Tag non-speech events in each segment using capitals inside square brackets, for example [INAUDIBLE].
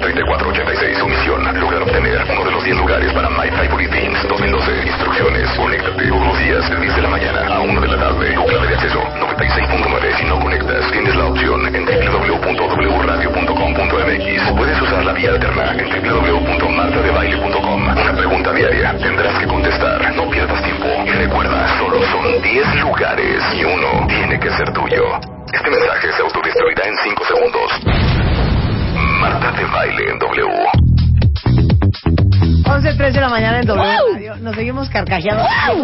3486, omisión. Lograr obtener uno de los 10 lugares para My Favorite Teams 2012. Instrucciones. Conéctate todos los días de 10 de la mañana a 1 de la tarde. Tu clave de acceso 96.9. Si no conectas, tienes la opción en www.wradio.com.mx o puedes usar la vía alterna en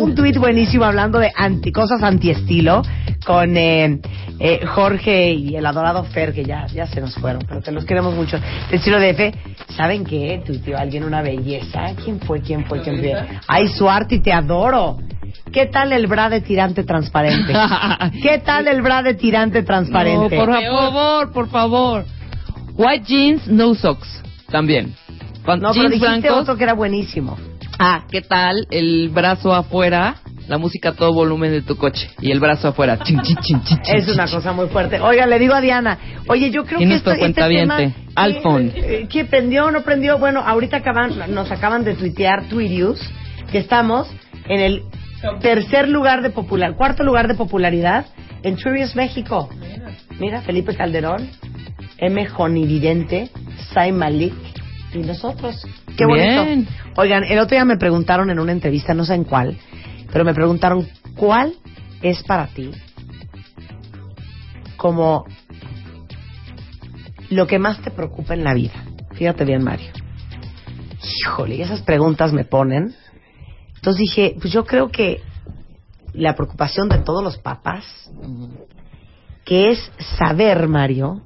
Un tuit buenísimo hablando de anti, cosas antiestilo con eh, eh, Jorge y el adorado Fer, que ya, ya se nos fueron, pero que los queremos mucho. De estilo DF, ¿saben qué? Tuiteó alguien una belleza. ¿Quién fue? ¿Quién fue? ¿Quién fue? Ay, Suarte, te adoro. ¿Qué tal el bra de tirante transparente? [LAUGHS] ¿Qué tal el bra de tirante transparente? No, por favor, por favor. White jeans, no socks. También. Con no, pero jeans dijiste blancos. otro que era buenísimo. Ah, ¿qué tal el brazo afuera? La música a todo volumen de tu coche. Y el brazo afuera. Chin, chin, chin, Es una cosa muy fuerte. Oiga, le digo a Diana, oye, yo creo que esto, este cuentaviente, tema... Alfon. eh, ¿Qué prendió o no prendió? Bueno, ahorita acaban, nos acaban de tuitear, Twirius, que estamos en el tercer lugar de popular, cuarto lugar de popularidad en Twirius México. Mira, Felipe Calderón, M. Jonividente, Sai Malik y nosotros. Qué bonito. Bien. Oigan, el otro día me preguntaron en una entrevista, no sé en cuál, pero me preguntaron, ¿cuál es para ti como lo que más te preocupa en la vida? Fíjate bien, Mario. Híjole, esas preguntas me ponen. Entonces dije, pues yo creo que la preocupación de todos los papás, que es saber, Mario,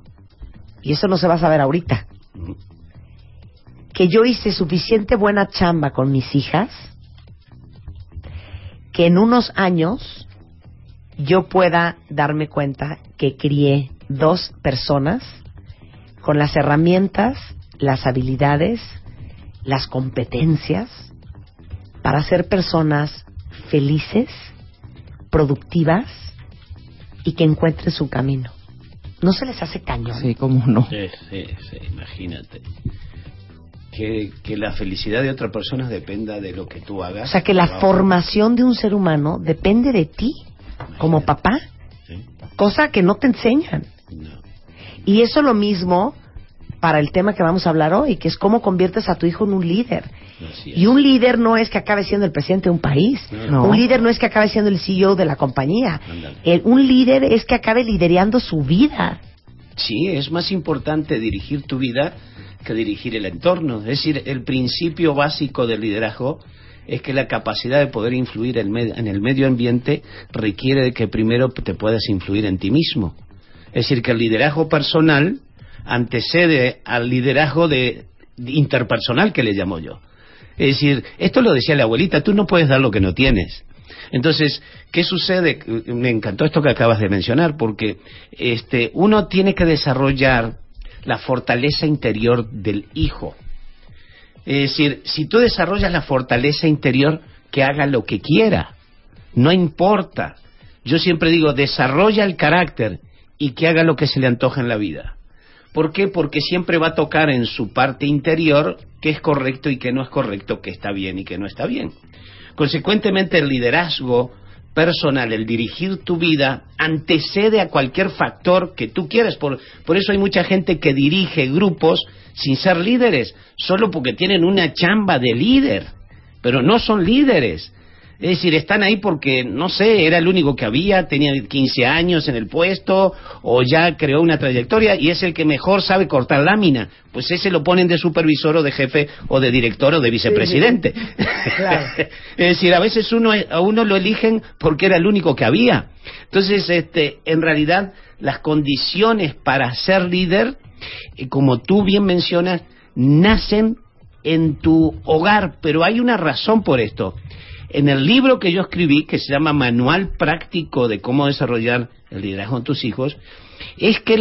y eso no se va a saber ahorita, que yo hice suficiente buena chamba con mis hijas, que en unos años yo pueda darme cuenta que crié dos personas con las herramientas, las habilidades, las competencias para ser personas felices, productivas y que encuentren su camino. ¿No se les hace cañón? Sí, cómo no. Sí, sí, sí, imagínate. Que, que la felicidad de otra persona dependa de lo que tú hagas. O sea, que la formación de un ser humano depende de ti, como papá, Sí, cosa que no te enseñan. no. Y eso lo mismo para el tema que vamos a hablar hoy, que es cómo conviertes a tu hijo en un líder. Y un líder no es que acabe siendo el presidente de un país. No. Un líder no es que acabe siendo el CEO de la compañía. El- un líder es que acabe liderando su vida. Sí, es más importante dirigir tu vida que dirigir el entorno. Es decir, el principio básico del liderazgo es que la capacidad de poder influir en el medio ambiente requiere de que primero te puedas influir en ti mismo. Es decir, que el liderazgo personal antecede al liderazgo de, de interpersonal que le llamo yo. Es decir, esto lo decía la abuelita, tú no puedes dar lo que no tienes. Entonces, ¿qué sucede? Me encantó esto que acabas de mencionar, porque este, uno tiene que desarrollar la fortaleza interior del hijo. Es decir, si tú desarrollas la fortaleza interior, que haga lo que quiera, no importa. Yo siempre digo, desarrolla el carácter y que haga lo que se le antoja en la vida. ¿Por qué? Porque siempre va a tocar en su parte interior qué es correcto y qué no es correcto, qué está bien y qué no está bien. Consecuentemente, el liderazgo personal, el dirigir tu vida, antecede a cualquier factor que tú quieras. Por, por eso hay mucha gente que dirige grupos sin ser líderes, solo porque tienen una chamba de líder, pero no son líderes. Es decir, están ahí porque, no sé, era el único que había, tenía 15 años en el puesto, o ya creó una trayectoria, y es el que mejor sabe cortar lámina. Pues ese lo ponen de supervisor o de jefe, o de director o de vicepresidente. [LAUGHS] es decir, a veces uno, a uno lo eligen porque era el único que había. Entonces, este, en realidad, las condiciones para ser líder, eh, como tú bien mencionas, nacen en tu hogar, pero hay una razón por esto. En el libro que yo escribí, que se llama Manual Práctico de cómo desarrollar el liderazgo en tus hijos, es que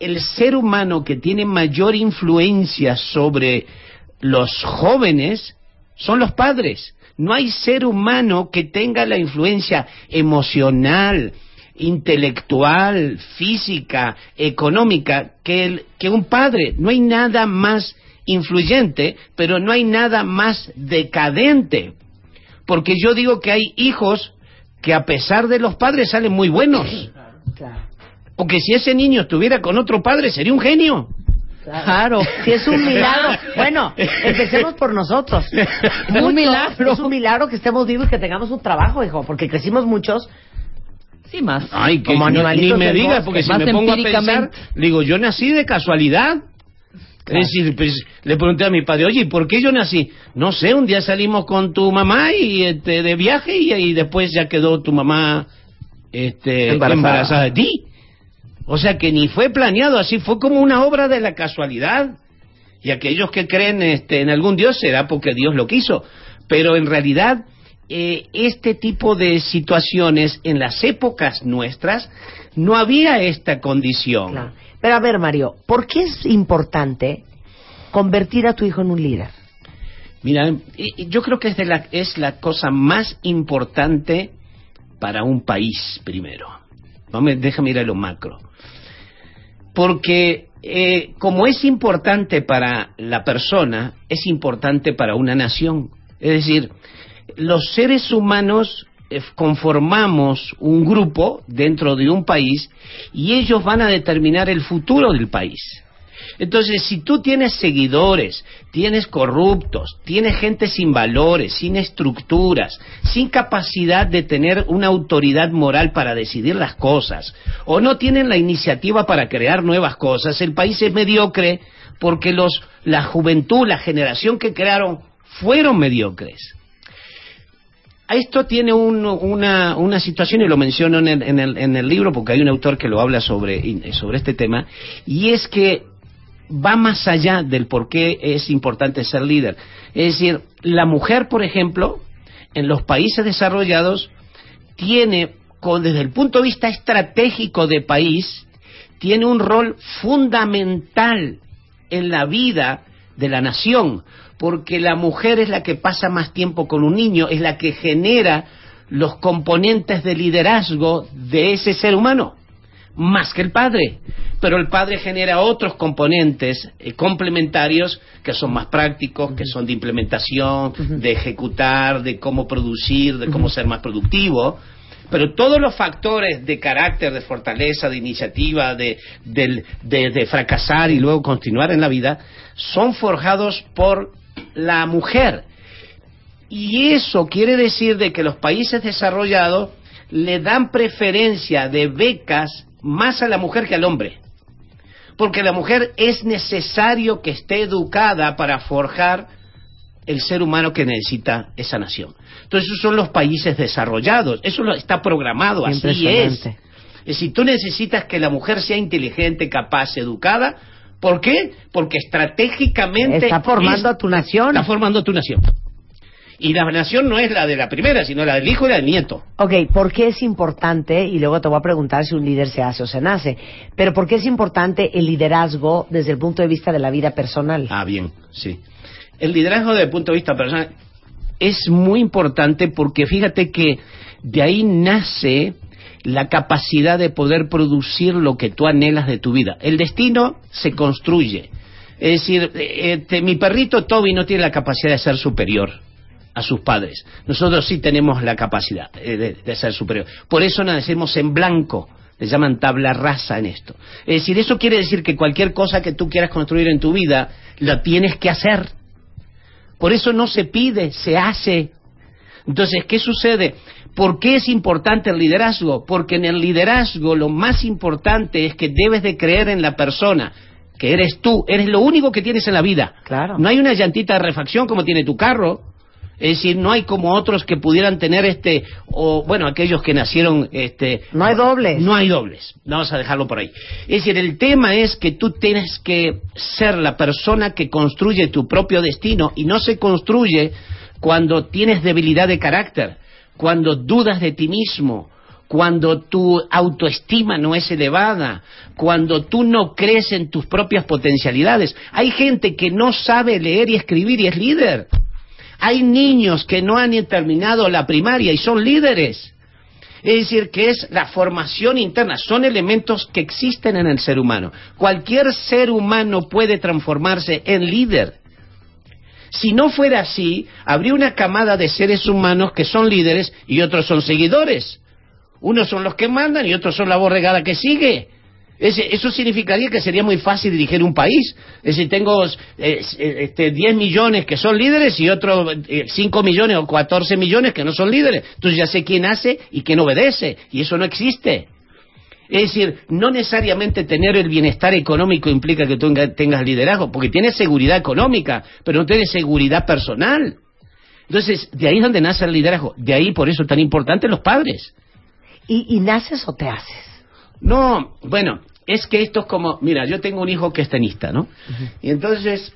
el ser humano que tiene mayor influencia sobre los jóvenes son los padres. No hay ser humano que tenga la influencia emocional, intelectual, física, económica que, que un padre. No hay nada más influyente, pero no hay nada más decadente. Porque yo digo que hay hijos que a pesar de los padres salen muy buenos. Porque si ese niño estuviera con otro padre sería un genio. Claro, si es un milagro. [LAUGHS] Bueno, empecemos por nosotros. [LAUGHS] un milagro. Es un milagro que estemos vivos y que tengamos un trabajo, hijo, porque crecimos muchos. Sí, más. Ay, que Como ni me digas, porque si me pongo a pensar, digo, yo nací de casualidad. Es decir, pues, le pregunté a mi padre, oye, ¿por qué yo nací? No sé, un día salimos con tu mamá y este, de viaje y, después ya quedó tu mamá este, embarazada. de ti. O sea que ni fue planeado, así fue como una obra de la casualidad. Y aquellos que creen este, en algún Dios será porque Dios lo quiso. Pero en realidad, eh, este tipo de situaciones en las épocas nuestras no había esta condición. Pero a ver, Mario, ¿por qué es importante convertir a tu hijo en un líder? Mira, yo creo que es, la, es la cosa más importante para un país primero. déjame ir a lo macro. Porque eh, como es importante para la persona, es importante para una nación. Es decir, los seres humanos conformamos un grupo dentro de un país y ellos van a determinar el futuro del país. Entonces, si tú tienes seguidores, tienes corruptos, tienes gente sin valores, sin estructuras, sin capacidad de tener una autoridad moral para decidir las cosas, o no tienen la iniciativa para crear nuevas cosas, el país es mediocre porque los, la juventud, la generación que crearon, fueron mediocres esto tiene una, una, situación, y lo menciono en el, en, el, en el, libro porque hay un autor que lo habla sobre, sobre este tema, y es que va más allá del por qué es importante ser líder. Es decir, la mujer, por ejemplo, en los países desarrollados, tiene, desde el punto de vista estratégico de país, tiene un rol fundamental en la vida de la nación, porque la mujer es la que pasa más tiempo con un niño, es la que genera los componentes de liderazgo de ese ser humano, más que el padre. Pero el padre genera otros componentes eh, complementarios que son más prácticos, que son de implementación, de ejecutar, de cómo producir, de cómo ser más productivo. Pero todos los factores de carácter, de fortaleza, de iniciativa, de, de fracasar y luego continuar en la vida, son forjados por la mujer. Y eso quiere decir de que los países desarrollados le dan preferencia de becas más a la mujer que al hombre. Porque la mujer es necesario que esté educada para forjar el ser humano que necesita esa nación. Entonces, esos son los países desarrollados. Eso está programado, así es. Es decir, tú necesitas que la mujer sea inteligente, capaz, educada, ¿Por qué? Porque estratégicamente... Está formando a tu nación. Está formando a tu nación. Y la nación no es la de la primera, sino la del hijo y la del nieto. Ok, ¿por qué es importante? Y luego te voy a preguntar si un líder se hace o se nace. Pero ¿por qué es importante el liderazgo desde el punto de vista de la vida personal? Ah, bien, sí. El liderazgo desde el punto de vista personal es muy importante porque fíjate que de ahí nace la capacidad de poder producir lo que tú anhelas de tu vida. El destino se construye. Es decir, este, mi perrito Toby no tiene la capacidad de ser superior a sus padres. Nosotros sí tenemos la capacidad eh, de, ser superior. Por eso nacemos en blanco. Le llaman tabla rasa en esto. Es decir, eso quiere decir que cualquier cosa que tú quieras construir en tu vida, la tienes que hacer. Por eso no se pide, se hace. Entonces, ¿qué sucede? ¿Por qué es importante el liderazgo? Porque en el liderazgo lo más importante es que debes de creer en la persona, que eres tú, eres lo único que tienes en la vida. Claro. No hay una llantita de refacción como tiene tu carro. Es decir, no hay como otros que pudieran tener este, o bueno, aquellos que nacieron, este. No hay dobles. No hay dobles. Vamos a dejarlo por ahí. Es decir, el tema es que tú tienes que ser la persona que construye tu propio destino y no se construye cuando tienes debilidad de carácter, cuando dudas de ti mismo, cuando tu autoestima no es elevada, cuando tú no crees en tus propias potencialidades. Hay gente que no sabe leer y escribir y es líder. Hay niños que no han terminado la primaria y son líderes. Es decir, que es la formación interna, son elementos que existen en el ser humano. Cualquier ser humano puede transformarse en líder. Si no fuera así, habría una camada de seres humanos que son líderes y otros son seguidores. Unos son los que mandan y otros son la borregada que sigue. Ese- eso significaría que sería muy fácil dirigir un país. Es decir, tengo eh, este, 10 millones que son líderes y otros eh, 5 millones o 14 millones que no son líderes. Entonces ya sé quién hace y quién obedece. Y eso no existe. Es decir, no necesariamente tener el bienestar económico implica que tú tenga- tengas liderazgo, porque tienes seguridad económica, pero no tienes seguridad personal. Entonces, de ahí es donde nace el liderazgo. De ahí, por eso, tan importante los padres. ¿Y, y naces o te haces? No, bueno, es que esto es como, mira, yo tengo un hijo que es tenista, ¿no? Y entonces,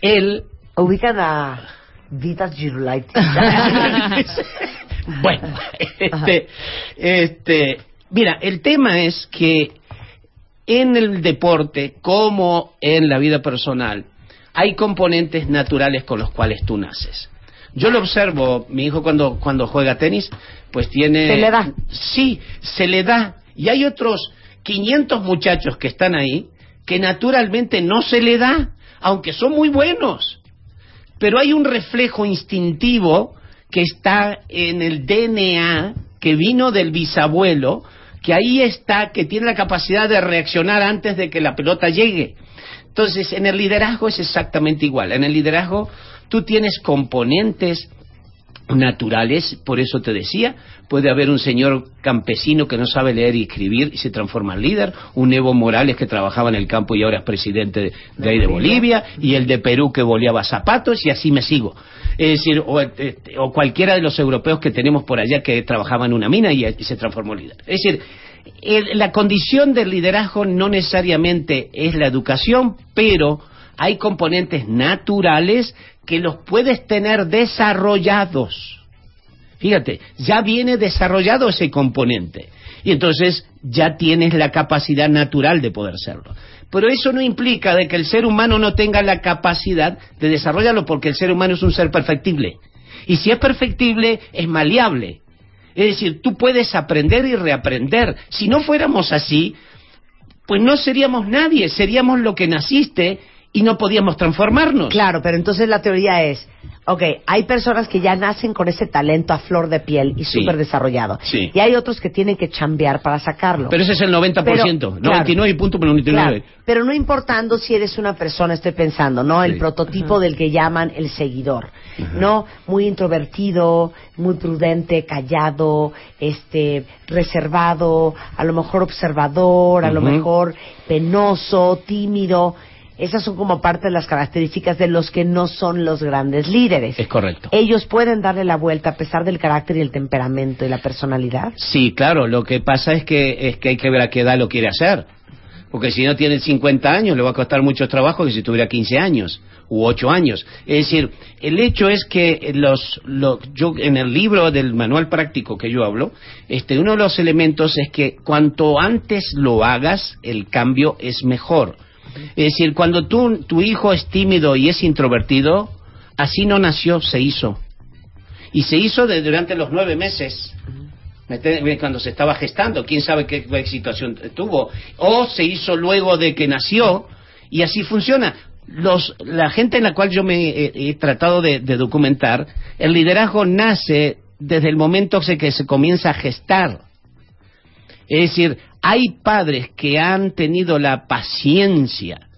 él, Ubican a Vitas Girulaitis. [LAUGHS] bueno, este, este, mira, el tema es que en el deporte, como en la vida personal, hay componentes naturales con los cuales tú naces. Yo lo observo, mi hijo cuando, cuando juega tenis, pues tiene... Se le da. Sí, se le da. Y hay otros 500 muchachos que están ahí que naturalmente no se le da, aunque son muy buenos. Pero hay un reflejo instintivo que está en el DNA que vino del bisabuelo, que ahí está, que tiene la capacidad de reaccionar antes de que la pelota llegue. Entonces, en el liderazgo es exactamente igual. En el liderazgo tú tienes componentes naturales, por eso te decía, puede haber un señor campesino que no sabe leer y escribir y se transforma en líder, un Evo Morales que trabajaba en el campo y ahora es presidente de, de ahí de Bolivia, y el de Perú que boleaba zapatos y así me sigo. Es decir, o, este, o cualquiera de los europeos que tenemos por allá que trabajaba en una mina y, y se transformó en líder. Es decir, el- la condición del liderazgo no necesariamente es la educación, pero hay componentes naturales que los puedes tener desarrollados. Fíjate, ya viene desarrollado ese componente. Y entonces ya tienes la capacidad natural de poder serlo. Pero eso no implica de que el ser humano no tenga la capacidad de desarrollarlo, porque el ser humano es un ser perfectible. Y si es perfectible, es maleable. Es decir, tú puedes aprender y reaprender. Si no fuéramos así, pues no seríamos nadie, seríamos lo que naciste y no podíamos transformarnos. Claro, pero entonces la teoría es, ok, hay personas que ya nacen con ese talento a flor de piel y Sí. súper desarrollado. Sí. Y hay otros que tienen que chambear para sacarlo. Pero ese es el 90%, Pero, 99.99. Claro, pero no importando si eres una persona, estoy pensando, ¿no? El Sí. prototipo del que llaman el seguidor, ¿no? Muy introvertido, muy prudente, callado, este, reservado, a lo mejor observador, a lo mejor penoso, tímido. Esas son como parte de las características de los que no son los grandes líderes. Es correcto. Ellos pueden darle la vuelta a pesar del carácter y el temperamento y la personalidad. Sí, claro, lo que pasa es que, es que hay que ver a qué edad lo quiere hacer. Porque si no tiene 50 años, le va a costar mucho trabajo que si tuviera 15 años u 8 años. Es decir, el hecho es que los, lo- yo en el libro del manual práctico que yo hablo, este, uno de los elementos es que cuanto antes lo hagas, el cambio es mejor. Es decir, cuando tú, tu hijo es tímido y es introvertido, así no nació, se hizo. Y se hizo de- durante los nueve meses. Cuando se estaba gestando, quién sabe qué, situación tuvo, o se hizo luego de que nació, y así funciona. Los, la gente en la cual yo me he, tratado de, de documentar, el liderazgo nace desde el momento que se comienza a gestar. Es decir, hay padres que han tenido la paciencia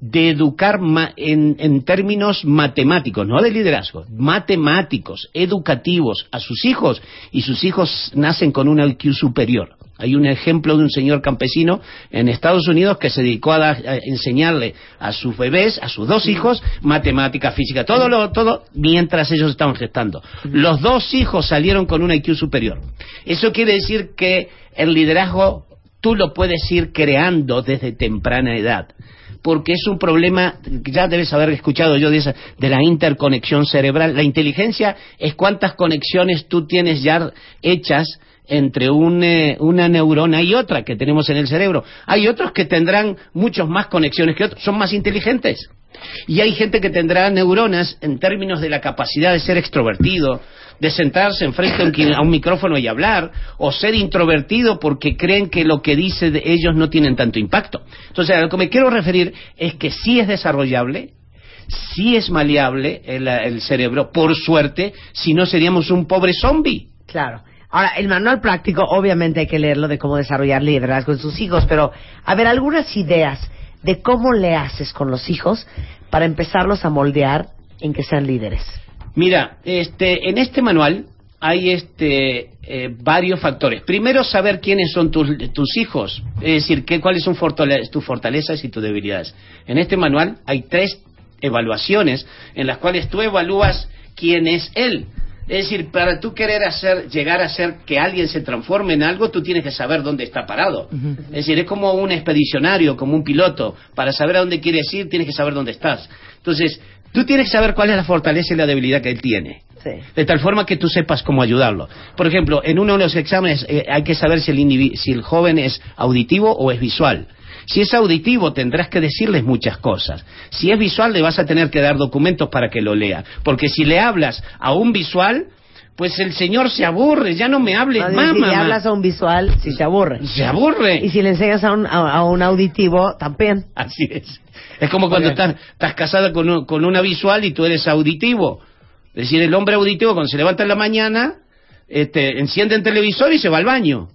de educar en, en, términos matemáticos, no de liderazgo, matemáticos, educativos a sus hijos y sus hijos nacen con un IQ superior. Hay un ejemplo de un señor campesino en Estados Unidos que se dedicó a, enseñarle a sus bebés, a sus dos hijos, matemática, física, todo lo, todo mientras ellos estaban gestando. Los dos hijos salieron con un IQ superior. Eso quiere decir que el liderazgo tú lo puedes ir creando desde temprana edad porque es un problema, ya debes haber escuchado yo de, esa, de la interconexión cerebral. La inteligencia es cuántas conexiones tú tienes ya hechas entre eh, una neurona y otra que tenemos en el cerebro. Hay otros que tendrán muchas más conexiones que otros, son más inteligentes. Y hay gente que tendrá neuronas en términos de la capacidad de ser extrovertido, de sentarse enfrente a un micrófono y hablar, o ser introvertido porque creen que lo que dice ellos no tienen tanto impacto. Entonces, a lo que me quiero referir es que sí es desarrollable, sí es maleable el, el cerebro, por suerte, si no seríamos un pobre zombie. Claro. Ahora, el manual práctico, obviamente hay que leerlo de cómo desarrollar liderazgo en sus hijos, pero a ver, algunas ideas de cómo le haces con los hijos para empezarlos a moldear en que sean líderes. Mira, este, en este manual hay este, eh, varios factores. Primero, saber quiénes son tus, tus hijos, es decir, qué, cuáles son tus fortalezas y tus debilidades. En este manual hay tres evaluaciones en las cuales tú evalúas quién es él. Es decir, para tú querer hacer, llegar a hacer que alguien se transforme en algo, tú tienes que saber dónde está parado. Es decir, es como un expedicionario, como un piloto. Para saber a dónde quieres ir, tienes que saber dónde estás. Entonces, tú tienes que saber cuál es la fortaleza y la debilidad que él tiene. De tal forma que tú sepas cómo ayudarlo. Por ejemplo, en uno de los exámenes eh, hay que saber si el, si el joven es auditivo o es visual. Si es auditivo, tendrás que decirles muchas cosas. Si es visual, le vas a tener que dar documentos para que lo lea. Porque si le hablas a un visual, pues el señor se aburre, ya no me hable más. Si le hablas a un visual, si se aburre. Se aburre. Y si le enseñas a un, a, un auditivo, también. Así es. Es como cuando estás, estás casada con, con una visual y tú eres auditivo. Es decir, el hombre auditivo cuando se levanta en la mañana, este, enciende el televisor y se va al baño.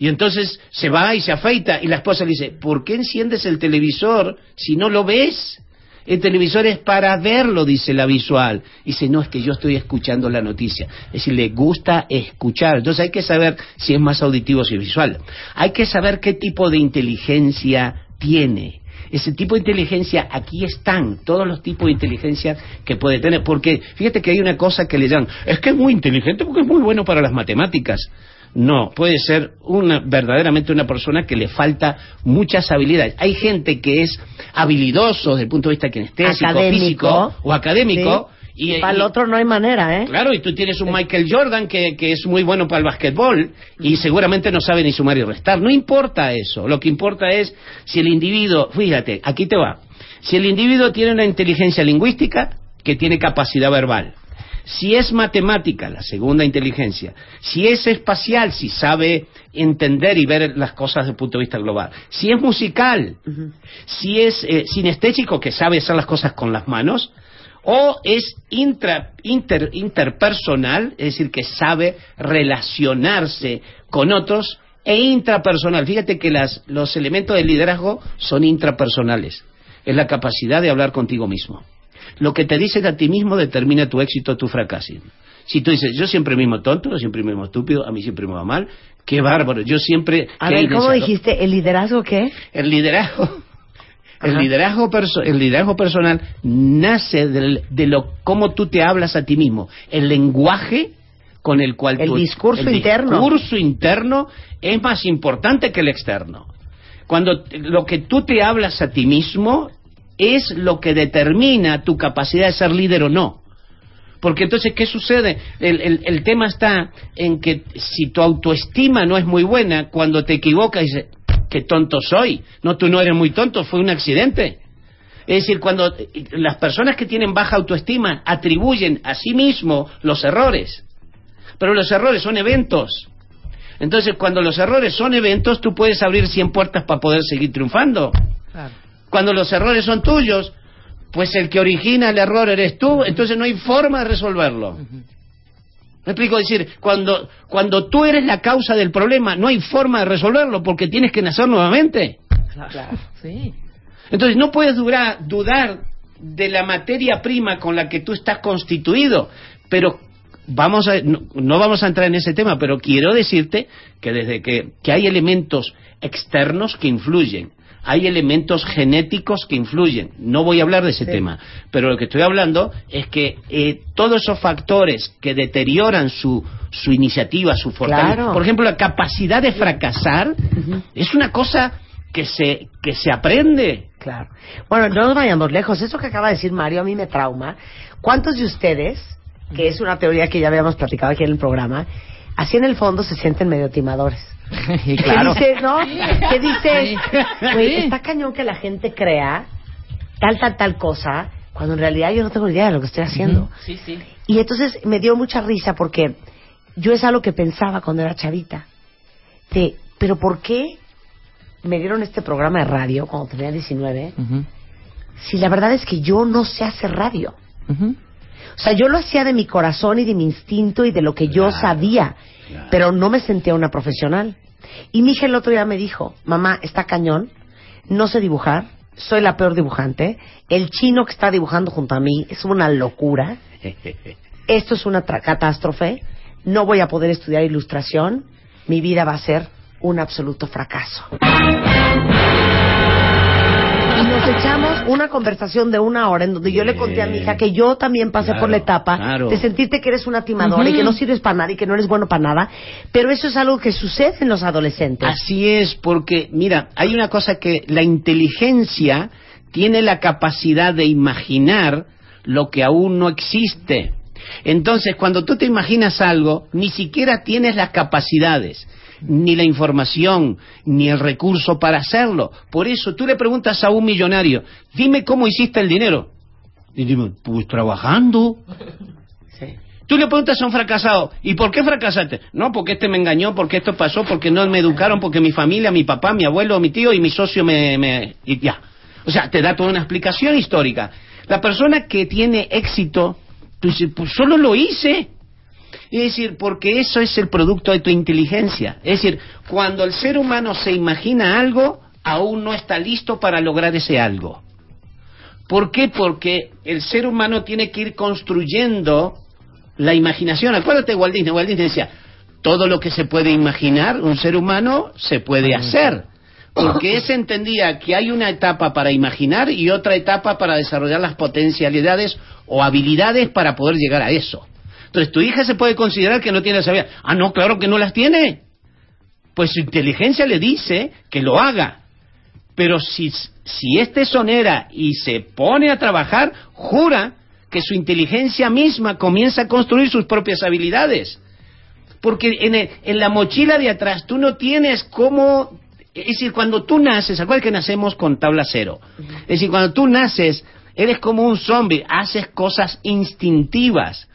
Y entonces se va y se afeita y la esposa le dice, ¿por qué enciendes el televisor si no lo ves? El televisor es para verlo, dice la visual. Dice, no, es que yo estoy escuchando la noticia. Es decir, le gusta escuchar. Entonces hay que saber si es más auditivo o si visual. Hay que saber qué tipo de inteligencia tiene. Ese tipo de inteligencia, aquí están todos los tipos de inteligencia que puede tener. Porque fíjate que hay una cosa que le llaman, es que es muy inteligente porque es muy bueno para las matemáticas. No, puede ser una, verdaderamente una persona que le falta muchas habilidades. Hay gente que es habilidoso desde el punto de vista kinestésico, físico o académico. Y, para el otro no hay manera, ¿eh? Claro, y tú tienes un Michael Jordan que, que es muy bueno para el básquetbol y seguramente no sabe ni sumar y restar. No importa eso. Lo que importa es si el individuo, fíjate, aquí te va. Si el individuo tiene una inteligencia lingüística que tiene capacidad verbal, si es matemática, la segunda inteligencia. Si es espacial, si sabe entender y ver las cosas desde el punto de vista global. Si es musical, si es eh, sinestésico, que sabe hacer las cosas con las manos. O es interpersonal, es decir, que sabe relacionarse con otros e intrapersonal. Fíjate que los elementos del liderazgo son intrapersonales. Es la capacidad de hablar contigo mismo. Lo que te dices a ti mismo determina tu éxito o tu fracaso. Si tú dices, yo siempre mismo tonto, yo siempre mismo estúpido, a mí siempre me va mal, qué bárbaro, yo siempre... A ver, ¿cómo dijiste? ¿El liderazgo qué? El liderazgo... [LAUGHS] El liderazgo, el liderazgo personal nace de lo cómo tú te hablas a ti mismo, el lenguaje con el cual el discurso interno. El discurso interno es más importante que el externo. Cuando lo que tú te hablas a ti mismo es lo que determina tu capacidad de ser líder o no. Porque entonces, ¿qué sucede? El, tema está en que si tu autoestima no es muy buena, cuando te equivocas dices, qué tonto soy. No, tú no eres muy tonto, fue un accidente. Es decir, cuando las personas que tienen baja autoestima atribuyen a sí mismo los errores, pero los errores son eventos. Entonces, cuando los errores son eventos, tú puedes abrir 100 puertas para poder seguir triunfando. Claro. Cuando los errores son tuyos, pues el que origina el error eres tú, entonces no hay forma de resolverlo. ¿Me explico? Decir, cuando, cuando tú eres la causa del problema, no hay forma de resolverlo porque tienes que nacer nuevamente. Claro, sí. Entonces no puedes durar- dudar de la materia prima con la que tú estás constituido, pero vamos a, no, no vamos a entrar en ese tema, pero quiero decirte que desde que, que hay elementos externos que influyen, hay elementos genéticos que influyen. No voy a hablar de ese tema, pero lo que estoy hablando es que eh, todos esos factores que deterioran su, su iniciativa, su fortaleza, Claro. por ejemplo, la capacidad de fracasar, es una cosa que se, que se aprende. Claro. Bueno, no nos vayamos lejos. Eso que acaba de decir Mario a mí me trauma. ¿Cuántos de ustedes, que es una teoría que ya habíamos platicado aquí en el programa, así en el fondo se sienten medio timadores? [LAUGHS] Claro. dices, ¿no? Que dices, güey, está cañón que la gente crea tal, tal, tal cosa, cuando en realidad yo no tengo idea de lo que estoy haciendo. Sí, sí. Y entonces me dio mucha risa porque yo es algo que pensaba cuando era chavita. De, pero ¿por qué me dieron este programa de radio cuando tenía 19? Ujú, Si la verdad es que yo no sé hacer radio. O sea, yo lo hacía de mi corazón y de mi instinto y de lo que yo sabía, claro. pero no me sentía una profesional. Y mi hija el otro día me dijo, mamá, está cañón, no sé dibujar, soy la peor dibujante, el chino que está dibujando junto a mí es una locura, [LAUGHS] esto es una catástrofe, no voy a poder estudiar ilustración, mi vida va a ser un absoluto fracaso. Nos echamos una conversación de una hora en donde yo le conté a mi hija que yo también pasé Claro, por la etapa claro. de sentirte que eres una timadora y que no sirves para nada y que no eres bueno para nada, pero eso es algo que sucede en los adolescentes. Así es, porque, mira, hay una cosa que la inteligencia tiene la capacidad de imaginar lo que aún no existe. Entonces, cuando tú te imaginas algo, ni siquiera tienes las capacidades, ni la información, ni el recurso para hacerlo. Por eso tú le preguntas a un millonario, dime cómo hiciste el dinero. Y dime, pues trabajando. Sí. Tú le preguntas a un fracasado, ¿y por qué fracasaste? No, porque este me engañó, porque esto pasó, porque no me educaron, porque mi familia, mi papá, mi abuelo, mi tío y mi socio me... me y ya. O sea, te da toda una explicación histórica. La persona que tiene éxito, pues, pues solo lo hice. Es decir, porque eso es el producto de tu inteligencia. Es decir, cuando el ser humano se imagina algo, aún no está listo para lograr ese algo. ¿Por qué? Porque el ser humano tiene que ir construyendo la imaginación. Acuérdate de Walt Disney. Walt Disney decía, todo lo que se puede imaginar, un ser humano se puede hacer. Porque ese entendía que hay una etapa para imaginar y otra etapa para desarrollar las potencialidades o habilidades para poder llegar a eso. Entonces, tu hija se puede considerar que no tiene esa habilidad. Ah, no, claro que no las tiene. Pues su inteligencia le dice que lo haga. Pero si, si es tesonera y se pone a trabajar, jura que su inteligencia misma comienza a construir sus propias habilidades. Porque en, el- en la mochila de atrás tú no tienes cómo... Es decir, cuando tú naces, acuérdate que nacemos con tabla cero. Es decir, cuando tú naces, eres como un zombie, haces cosas instintivas.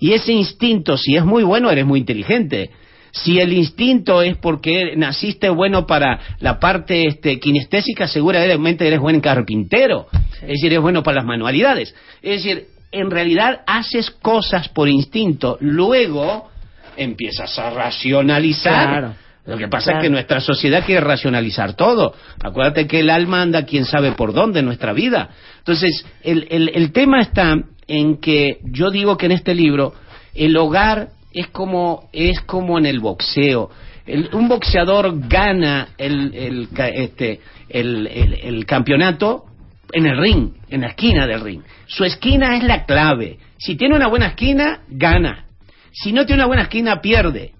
Y ese instinto, si es muy bueno, eres muy inteligente. Si el instinto es porque naciste bueno para la parte este, kinestésica, seguramente eres buen carpintero. Es decir, eres bueno para las manualidades. Es decir, en realidad haces cosas por instinto, luego empiezas a racionalizar. Claro. Lo que pasa Claro. es que nuestra sociedad quiere racionalizar todo. Acuérdate que el alma anda quién sabe por dónde en nuestra vida. Entonces, el, el- el tema está en que yo digo que en este libro el hogar es como, es como en el boxeo. El- un boxeador gana el, el, este, el- el campeonato en el ring, en la esquina del ring. Su esquina es la clave. Si tiene una buena esquina, gana. Si no tiene una buena esquina, pierde.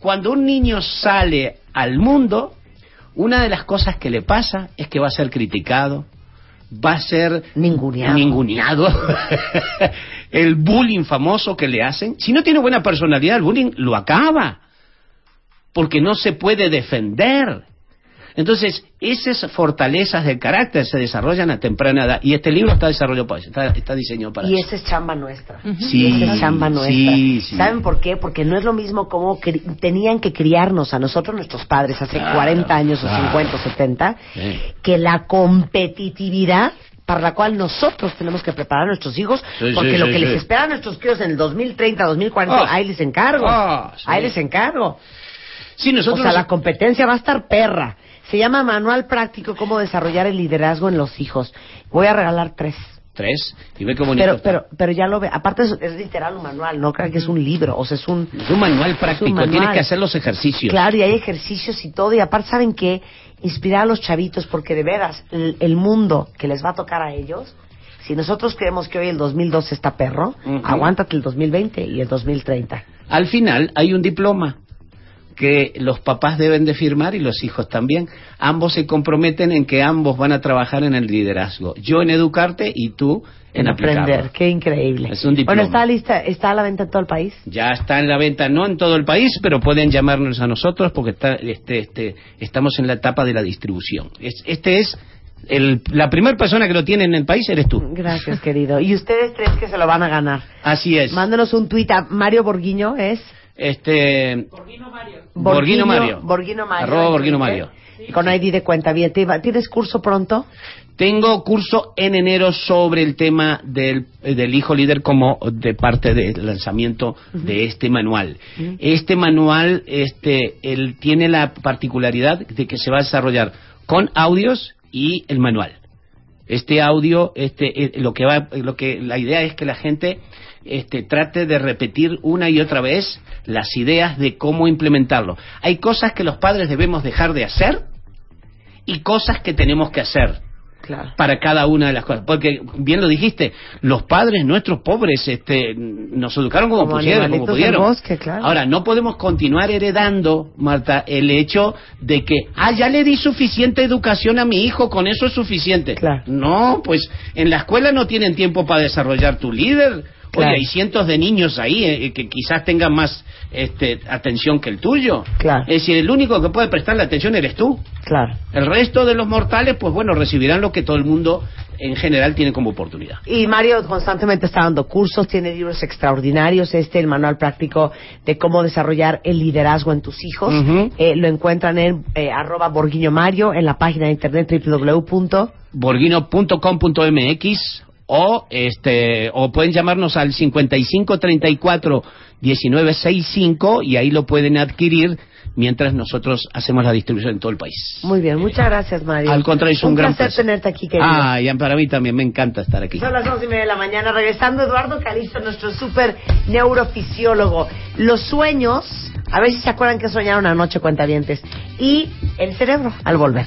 Cuando un niño sale al mundo, una de las cosas que le pasa es que va a ser criticado, va a ser Ninguneado. ninguneado. [LAUGHS] el bullying famoso que le hacen. Si no tiene buena personalidad, el bullying lo acaba. Porque no se puede defender. Entonces, esas fortalezas del carácter se desarrollan a temprana edad. Y este libro está desarrollado para eso, está, está diseñado para Y eso. esa es chamba nuestra. Sí, Y esa es chamba nuestra. sí, sí. ¿Saben por qué? Porque no es lo mismo como tenían que criarnos a nosotros nuestros padres hace Claro, 40 años claro. o 50 o 70, Sí. que la competitividad para la cual nosotros tenemos que preparar a nuestros hijos, Sí, porque sí, lo sí, que sí. les espera a nuestros críos en el 2030, 2040, Ah. ahí les encargo. Ah, sí. Ahí les encargo. Sí, O nosotros sea, nos- la competencia va a estar perra. Se llama Manual Práctico Cómo Desarrollar el Liderazgo en los Hijos. Voy a regalar tres. Tres. Y ve qué bonito. Pero, pero, pero ya lo ve. Aparte es, es literal un manual, no crean que es un libro. O sea, es un... es un manual práctico. manual. Tienes que hacer los ejercicios. Claro, y hay ejercicios y todo. Y aparte, ¿saben qué? Inspirar a los chavitos, porque de veras, el, el mundo que les va a tocar a ellos, si nosotros creemos que hoy el 2012 está perro, Ujú. aguántate el 2020 y el 2030. Al final hay un diploma que los papás deben de firmar y los hijos también. Ambos se comprometen en que ambos van a trabajar en el liderazgo. Yo en educarte y tú en, aprender. aplicarlo. Qué increíble. Es un diploma. Bueno, está lista, está a la venta en todo el país. Ya está en la venta, no en todo el país, pero pueden llamarnos a nosotros porque está, este, este, estamos en la etapa de la distribución. Es- este es el- la primera persona que lo tiene en el país, eres tú. Gracias, [LAUGHS] querido. Y ustedes tres que se lo van a ganar. Así es. Mándenos un tuit a Mario Borguiño, es... Este, Borguino Mario. Borguino Mario. Arroba Borguino Mario. Con ID de cuenta. Bien, ¿te iba- ¿tienes curso pronto? Tengo curso en enero sobre el tema del, del hijo líder como de parte del lanzamiento de este manual. Este manual este, él tiene la particularidad de que se va a desarrollar con audios y el manual. Este audio, este, eh, lo que va, lo que la idea es que la gente este, trate de repetir una y otra vez las ideas de cómo implementarlo. Hay cosas que los padres debemos dejar de hacer y cosas que tenemos que hacer Claro. para cada una de las cosas. Porque, bien lo dijiste, los padres nuestros pobres este, nos educaron como, Como pusieron, como pudieron. bosque, claro. Ahora, no podemos continuar heredando, Marta, el hecho de que, ah, ya le di suficiente educación a mi hijo, con eso es suficiente. Claro. No, pues en la escuela no tienen tiempo para desarrollar tu líder. Oye, hay cientos de niños ahí eh, que quizás tengan más este, atención que el tuyo. Claro. Es decir, el único que puede prestarle atención eres tú. Claro. El resto de los mortales, pues bueno, recibirán lo que todo el mundo en general tiene como oportunidad. Y Mario constantemente está dando cursos, tiene libros extraordinarios. Este, el manual práctico de cómo desarrollar el liderazgo en tus hijos. Eh, lo encuentran en eh, arroba Borguiño Mario en la página de internet www. Borguino.com.mx o este o pueden llamarnos al 5534 1965 y ahí lo pueden adquirir mientras nosotros hacemos la distribución en todo el país. Muy bien, muchas gracias Mario. Al contrario, es un, gran placer tenerte aquí, querido. Ah, y para mí también me encanta estar aquí. Son las once y media de la mañana, regresando Eduardo Calisto, nuestro super neurofisiólogo. Los sueños, a ver si se acuerdan que soñaron anoche, cuentavientes. Y el cerebro, al volver.